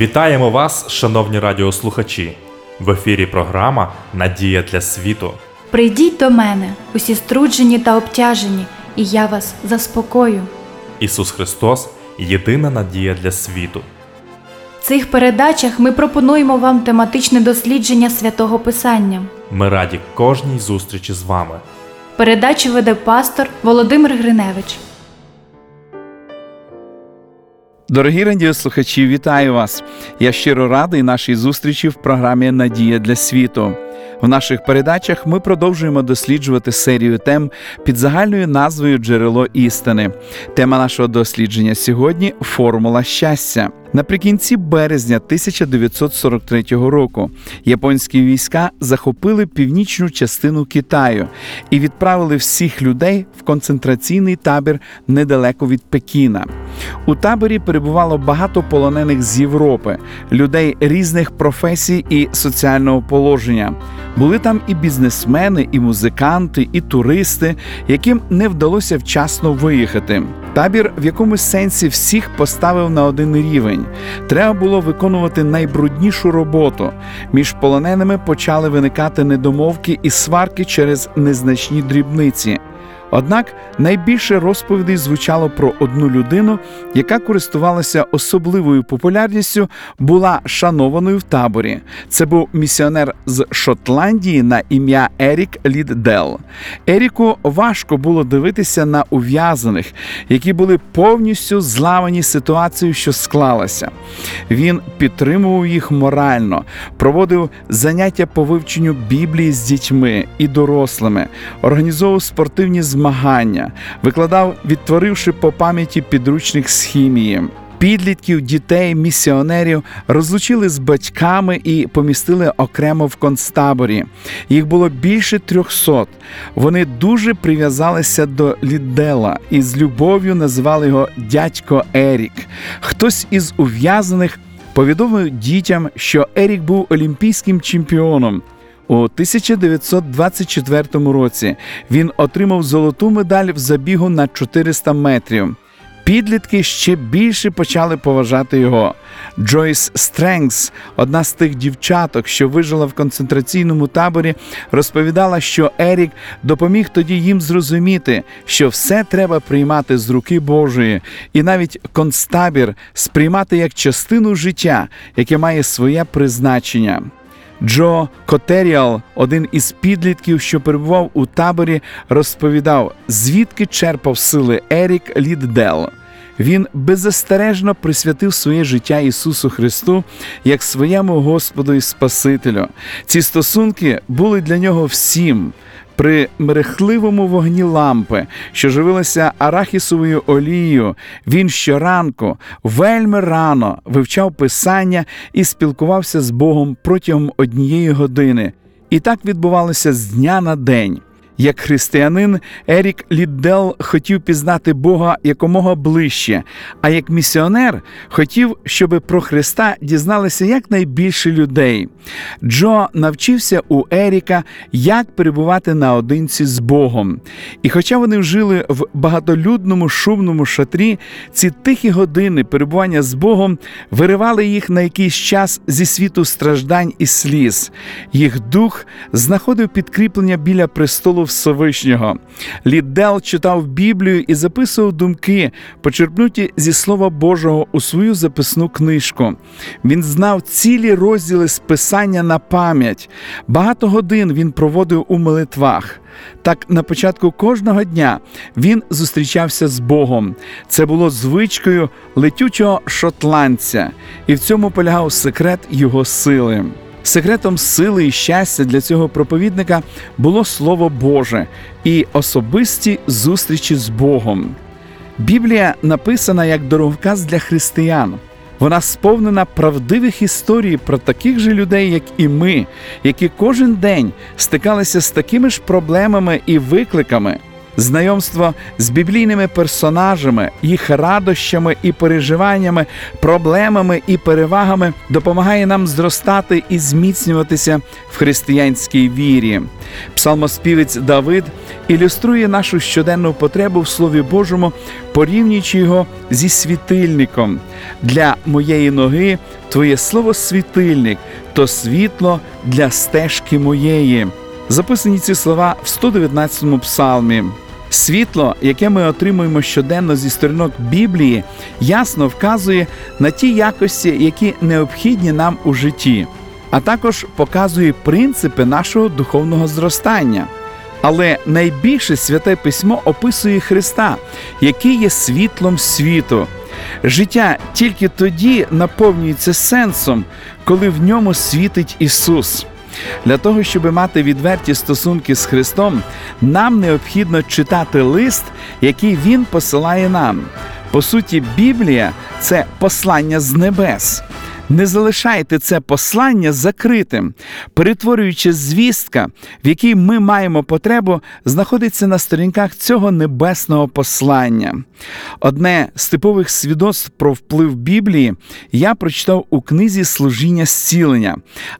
Вітаємо вас, шановні радіослухачі! В ефірі програма Надія для світу. Прийдіть до мене, усі струджені та обтяжені, і я вас заспокою. Ісус Христос єдина надія для світу. В цих передачах ми пропонуємо вам тематичне дослідження святого Писання. Ми раді кожній зустрічі з вами. Передачу веде пастор Володимир Гриневич. Дорогі радіослухачі, вітаю вас! Я щиро радий нашій зустрічі в програмі Надія для світу. В наших передачах ми продовжуємо досліджувати серію тем під загальною назвою Джерело істини. Тема нашого дослідження сьогодні формула щастя. Наприкінці березня 1943 року японські війська захопили північну частину Китаю і відправили всіх людей в концентраційний табір недалеко від Пекіна. У таборі перебувало багато полонених з Європи, людей різних професій і соціального положення. Були там і бізнесмени, і музиканти, і туристи, яким не вдалося вчасно виїхати. Табір в якомусь сенсі всіх поставив на один рівень. Треба було виконувати найбруднішу роботу. Між полоненими почали виникати недомовки і сварки через незначні дрібниці. Однак найбільше розповідей звучало про одну людину, яка користувалася особливою популярністю, була шанованою в таборі. Це був місіонер з Шотландії на ім'я Ерік Ліддел. Еріку важко було дивитися на ув'язаних, які були повністю зламані ситуацією, що склалася. Він підтримував їх морально, проводив заняття по вивченню Біблії з дітьми і дорослими, організовував спортивні змагання, викладав, відтворивши по пам'яті підручник з хімії. Підлітків, дітей, місіонерів розлучили з батьками і помістили окремо в концтаборі. Їх було більше трьохсот. Вони дуже прив'язалися до Ліддела і з любов'ю називали його дядько Ерік. Хтось із ув'язаних повідомив дітям, що Ерік був олімпійським чемпіоном. У 1924 році він отримав золоту медаль в забігу на 400 метрів. Підлітки ще більше почали поважати його. Джойс Стренгс, одна з тих дівчаток, що вижила в концентраційному таборі, розповідала, що Ерік допоміг тоді їм зрозуміти, що все треба приймати з руки Божої, і навіть концтабір сприймати як частину життя, яке має своє призначення. Джо Котеріал, один із підлітків, що перебував у таборі, розповідав, звідки черпав сили Ерік Ліддел. Він беззастережно присвятив своє життя Ісусу Христу як своєму Господу і Спасителю. Ці стосунки були для нього всім. При мерехливому вогні лампи, що живилася арахісовою олією, він щоранку, вельми рано вивчав писання і спілкувався з Богом протягом однієї години. І так відбувалося з дня на день. Як християнин, Ерік Ліддел хотів пізнати Бога якомога ближче, а як місіонер хотів, щоб про Христа дізналися якнайбільше людей. Джо навчився у Еріка, як перебувати наодинці з Богом. І хоча вони жили в багатолюдному шумному шатрі, ці тихі години перебування з Богом виривали їх на якийсь час зі світу страждань і сліз. Їх дух знаходив підкріплення біля престолу Всевишнього. Ліддел читав Біблію і записував думки, почерпнуті зі Слова Божого у свою записну книжку. Він знав цілі розділи з писання на пам'ять. Багато годин він проводив у молитвах. Так, на початку кожного дня він зустрічався з Богом. Це було звичкою летючого шотландця, і в цьому полягав секрет його сили. Секретом сили і щастя для цього проповідника було Слово Боже і особисті зустрічі з Богом. Біблія написана як дороговказ для християн. Вона сповнена правдивих історій про таких же людей, як і ми, які кожен день стикалися з такими ж проблемами і викликами. Знайомство з біблійними персонажами, їх радощами і переживаннями, проблемами і перевагами допомагає нам зростати і зміцнюватися в християнській вірі. Псалмоспівець Давид ілюструє нашу щоденну потребу в Слові Божому, порівнюючи його зі світильником. Для моєї ноги Твоє слово світильник, то світло для стежки моєї. Записані ці слова в 119-му псалмі. Світло, яке ми отримуємо щоденно зі сторінок Біблії, ясно вказує на ті якості, які необхідні нам у житті, а також показує принципи нашого духовного зростання. Але найбільше святе письмо описує Христа, який є світлом світу. Життя тільки тоді наповнюється сенсом, коли в ньому світить Ісус. Для того, щоб мати відверті стосунки з Христом, нам необхідно читати лист, який Він посилає нам. По суті, Біблія це послання з небес. Не залишайте це послання закритим, перетворюючи звістка, в якій ми маємо потребу, знаходиться на сторінках цього небесного послання. Одне з типових свідоцтв про вплив Біблії я прочитав у книзі Служіння зцілення.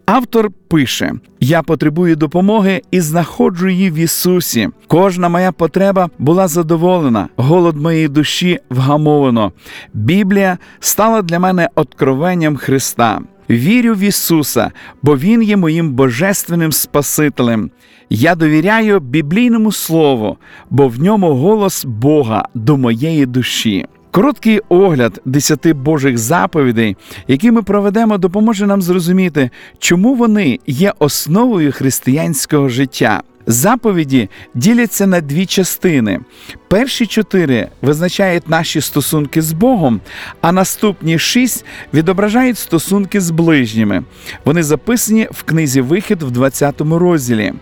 Автор пише: Я потребую допомоги і знаходжу її в Ісусі. Кожна моя потреба була задоволена, голод моєї душі вгамовано. Біблія стала для мене откровенням Христа. Вірю в Ісуса, бо Він є моїм божественним Спасителем. Я довіряю біблійному слову, бо в ньому голос Бога до моєї душі. Короткий огляд десяти Божих заповідей, які ми проведемо, допоможе нам зрозуміти, чому вони є основою християнського життя. Заповіді діляться на дві частини. Перші чотири визначають наші стосунки з Богом, а наступні шість відображають стосунки з ближніми. Вони записані в книзі Вихід в 20 розділі.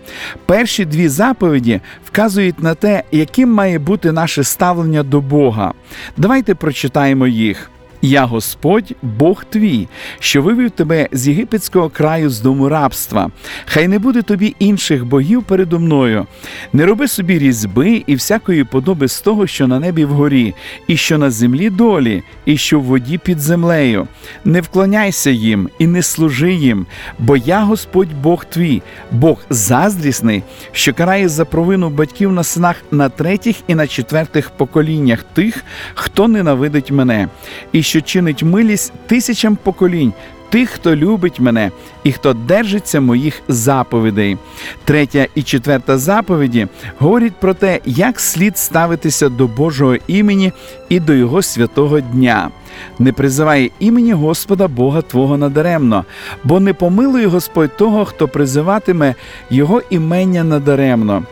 Перші дві заповіді вказують на те, яким має бути наше ставлення до Бога. Давайте прочитаємо їх. Я Господь, Бог твій, що вивів тебе з єгипетського краю з дому рабства. Хай не буде тобі інших богів передо мною. Не роби собі різьби і всякої подоби з того, що на небі вгорі, і що на землі долі, і що в воді під землею. Не вклоняйся їм і не служи їм, бо я Господь Бог твій, Бог заздрісний, що карає за провину батьків на синах на третіх і на четвертих поколіннях тих, хто ненавидить мене. І що чинить милість тисячам поколінь. Тих, хто любить мене і хто держиться моїх заповідей. Третя і четверта заповіді говорять про те, як слід ставитися до Божого імені і до Його святого дня. Не призивай імені Господа Бога Твого надаремно, бо не помилує Господь того, хто призиватиме Його імення надаремно.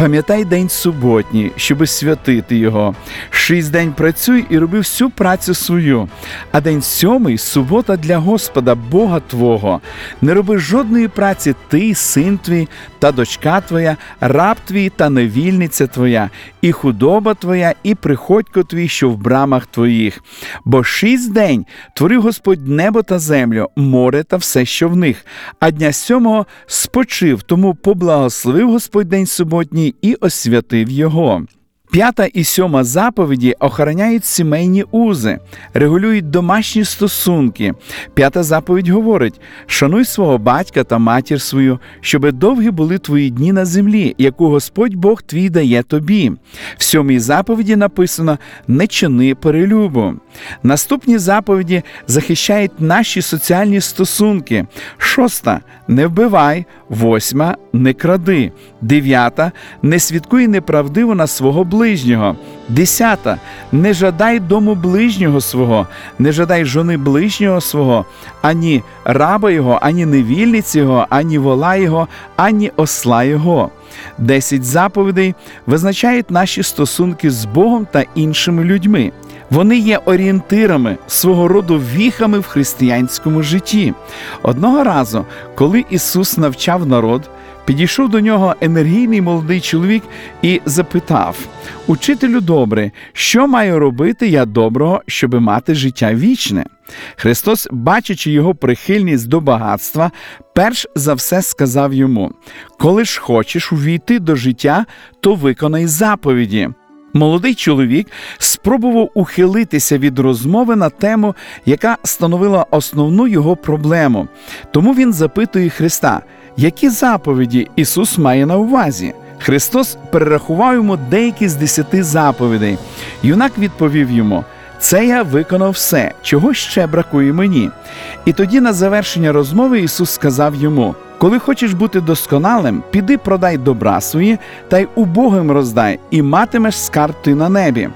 Пам'ятай день суботній, щоби святити його. Шість день працюй і роби всю працю свою. А день сьомий субота для Господа, Бога Твого. Не роби жодної праці ти, син твій та дочка твоя, раб твій та невільниця твоя, і худоба твоя, і приходько твій, що в брамах твоїх. Бо шість день творив Господь небо та землю, море та все, що в них. А дня сьомого спочив, тому поблагословив Господь день суботній і освятив його. П'ята і сьома заповіді охороняють сімейні узи, регулюють домашні стосунки. П'ята заповідь говорить: шануй свого батька та матір свою, щоби довгі були твої дні на землі, яку Господь Бог твій дає тобі. В сьомій заповіді написано: не чини перелюбу. Наступні заповіді захищають наші соціальні стосунки. Шоста не вбивай, восьма не кради, дев'ята не свідкуй неправдиво на свого ближнього. Десята не жадай дому ближнього свого, не жадай жони ближнього свого, ані раба його, ані невільниці його, ані вола його, ані осла його. Десять заповідей визначають наші стосунки з Богом та іншими людьми. Вони є орієнтирами, свого роду віхами в християнському житті. Одного разу, коли Ісус навчав народ, підійшов до нього енергійний молодий чоловік і запитав: Учителю добре, що маю робити я доброго, щоби мати життя вічне? Христос, бачачи його прихильність до багатства, перш за все сказав йому: Коли ж хочеш увійти до життя, то виконай заповіді. Молодий чоловік спробував ухилитися від розмови на тему, яка становила основну його проблему. Тому він запитує Христа, які заповіді Ісус має на увазі. Христос перерахував йому деякі з десяти заповідей. Юнак відповів йому: Це я виконав все, чого ще бракує мені. І тоді, на завершення розмови, Ісус сказав йому: Коли хочеш бути досконалим, піди продай добра свої та й убогим роздай, і матимеш скарб ти на небі.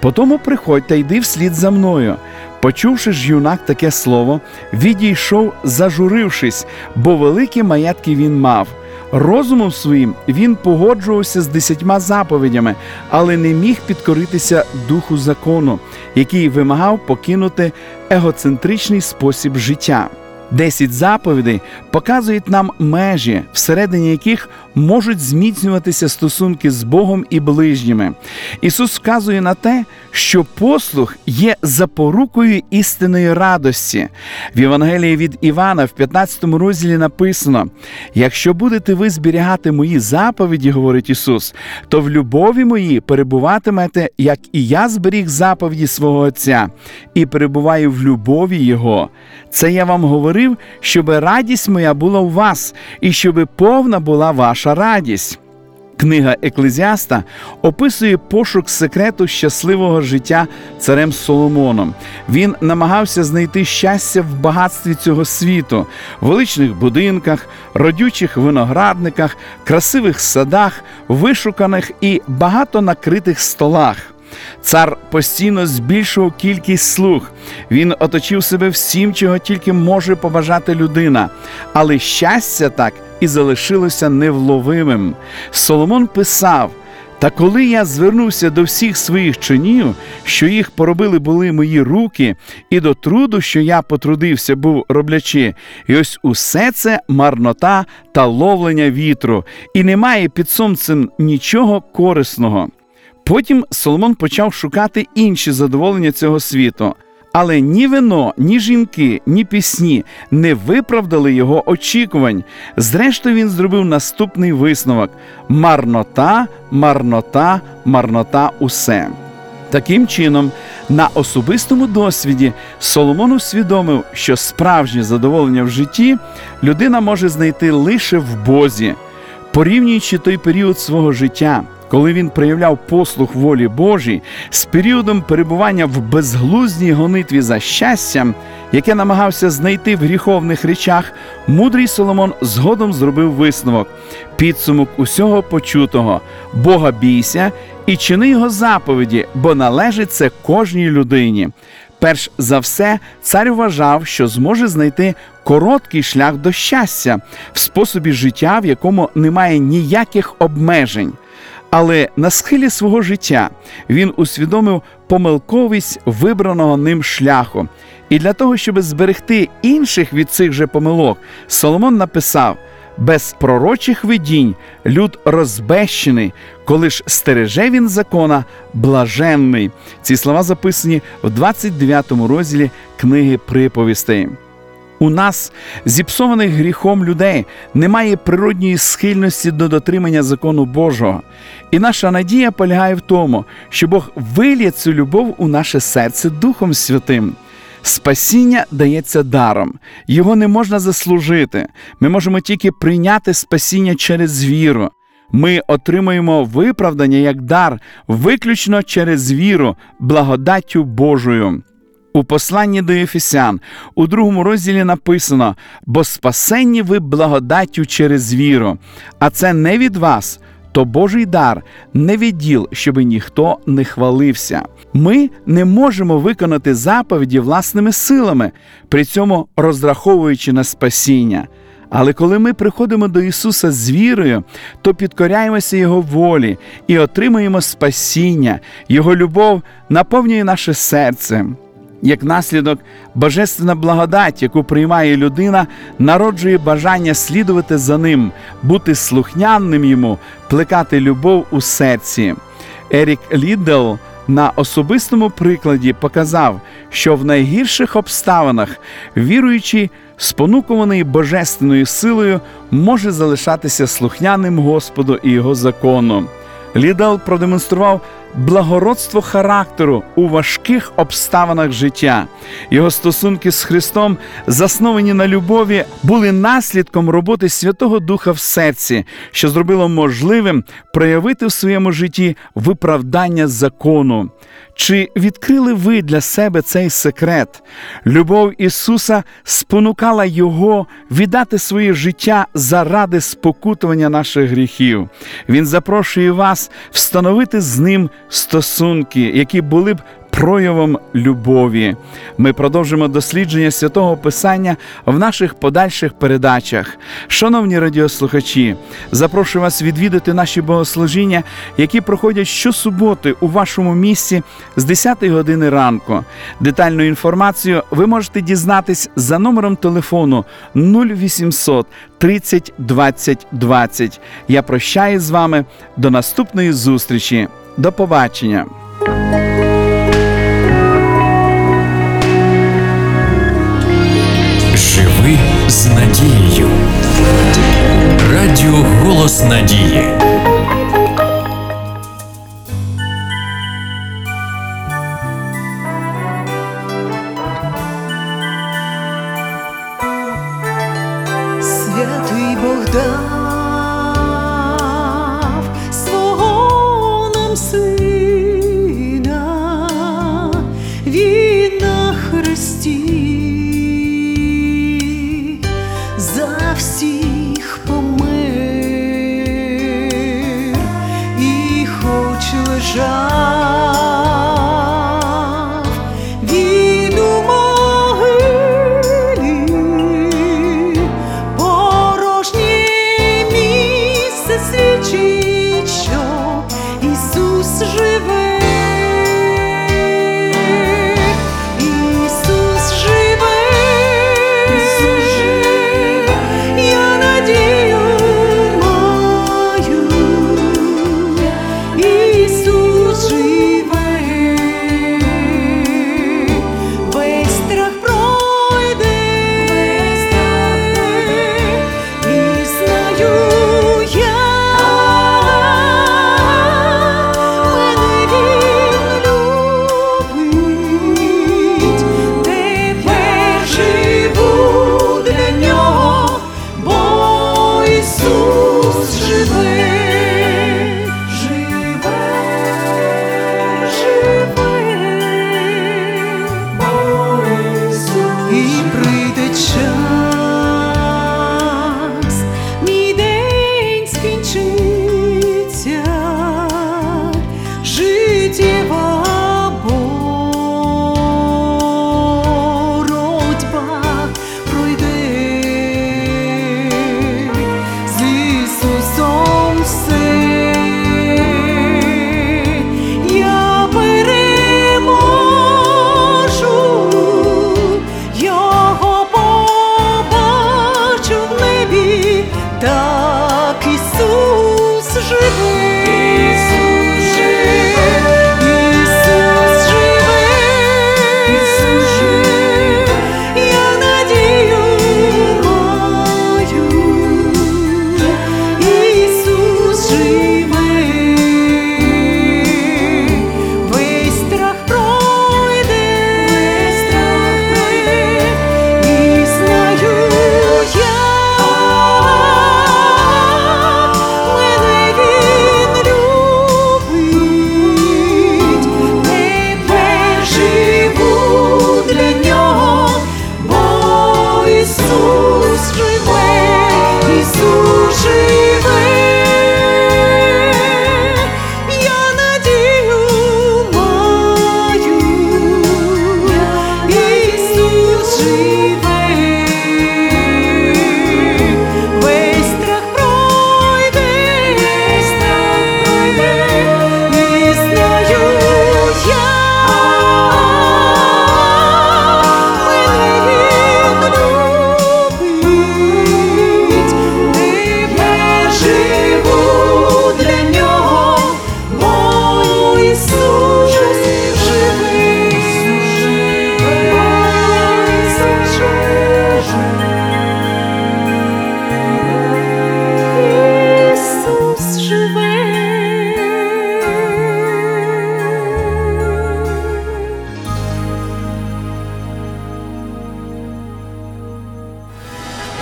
Потому приходь та йди вслід за мною. Почувши ж юнак таке слово, відійшов, зажурившись, бо великі маятки він мав. Розумом своїм він погоджувався з десятьма заповідями, але не міг підкоритися духу закону, який вимагав покинути егоцентричний спосіб життя. Десять заповідей показують нам межі, всередині яких можуть зміцнюватися стосунки з Богом і ближніми. Ісус вказує на те, що послух є запорукою істинної радості. В Євангелії від Івана в 15 розділі написано: якщо будете ви зберігати мої заповіді, говорить Ісус, то в любові моїй перебуватимете, як і я зберіг заповіді свого Отця, і перебуваю в любові Його. Це я вам говорив, щоб радість моя була у вас, і щоб повна була ваша радість. Книга Еклезіаста описує пошук секрету щасливого життя царем Соломоном. Він намагався знайти щастя в багатстві цього світу, величних будинках, родючих виноградниках, красивих садах, вишуканих і багато накритих столах. Цар постійно збільшував кількість слуг. Він оточив себе всім, чого тільки може побажати людина, але щастя так і залишилося невловимим. Соломон писав. Та коли я звернувся до всіх своїх чинів, що їх поробили були мої руки, і до труду, що я потрудився, був роблячи, і ось усе це марнота та ловлення вітру, і немає під сонцем нічого корисного. Потім Соломон почав шукати інші задоволення цього світу. Але ні вино, ні жінки, ні пісні не виправдали його очікувань. Зрештою, він зробив наступний висновок: марнота, марнота, марнота усе. Таким чином, на особистому досвіді Соломон усвідомив, що справжнє задоволення в житті людина може знайти лише в Бозі, порівнюючи той період свого життя коли він проявляв послух волі Божій з періодом перебування в безглуздій гонитві за щастям, яке намагався знайти в гріховних речах, мудрий Соломон згодом зробив висновок: підсумок усього почутого, Бога бійся і чини його заповіді, бо належить це кожній людині. Перш за все, цар вважав, що зможе знайти короткий шлях до щастя в способі життя, в якому немає ніяких обмежень. Але на схилі свого життя він усвідомив помилковість вибраного ним шляху. І для того, щоб зберегти інших від цих же помилок, Соломон написав: без пророчих видінь люд розбещений, коли ж стереже він закона, блаженний. Ці слова записані в 29 розділі книги приповістей. У нас, зіпсованих гріхом людей, немає природньої схильності до дотримання закону Божого. І наша надія полягає в тому, що Бог вилє цю любов у наше серце Духом Святим. Спасіння дається даром, його не можна заслужити. Ми можемо тільки прийняти спасіння через віру. Ми отримуємо виправдання як дар виключно через віру, благодаттю Божою. У посланні до Ефесян у другому розділі написано: бо спасенні ви благодаттю через віру, а це не від вас, то Божий дар, не від діл, щоби ніхто не хвалився. Ми не можемо виконати заповіді власними силами, при цьому розраховуючи на спасіння. Але коли ми приходимо до Ісуса з вірою, то підкоряємося Його волі і отримуємо спасіння, Його любов наповнює наше серце. Як наслідок, божественна благодать, яку приймає людина, народжує бажання слідувати за ним, бути слухняним йому, плекати любов у серці. Ерік Ліддл на особистому прикладі показав, що в найгірших обставинах віруючий, спонукуваний божественною силою, може залишатися слухняним Господу і Його закону. Лідал продемонстрував благородство характеру у важких обставинах життя. Його стосунки з Христом, засновані на любові, були наслідком роботи Святого Духа в серці, що зробило можливим проявити в своєму житті виправдання закону. Чи відкрили ви для себе цей секрет? Любов Ісуса спонукала Його віддати своє життя заради спокутування наших гріхів. Він запрошує вас встановити з ним стосунки, які були б проявом любові. Ми продовжимо дослідження святого Писання в наших подальших передачах. Шановні радіослухачі, запрошую вас відвідати наші богослужіння, які проходять щосуботи у вашому місці з 10 години ранку. Детальну інформацію ви можете дізнатись за номером телефону 0800 30 20 20. Я прощаюсь з вами до наступної зустрічі. До побачення. Живи з надією. Радіо Голос Надії.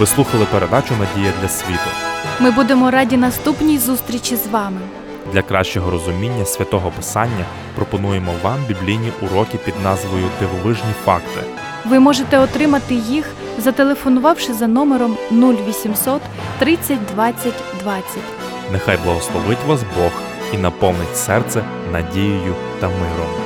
Ви слухали передачу Надія для світу. Ми будемо раді наступній зустрічі з вами. Для кращого розуміння святого Писання пропонуємо вам біблійні уроки під назвою Дивовижні факти. Ви можете отримати їх, зателефонувавши за номером 0800 30 20 20. Нехай благословить вас Бог і наповнить серце надією та миром.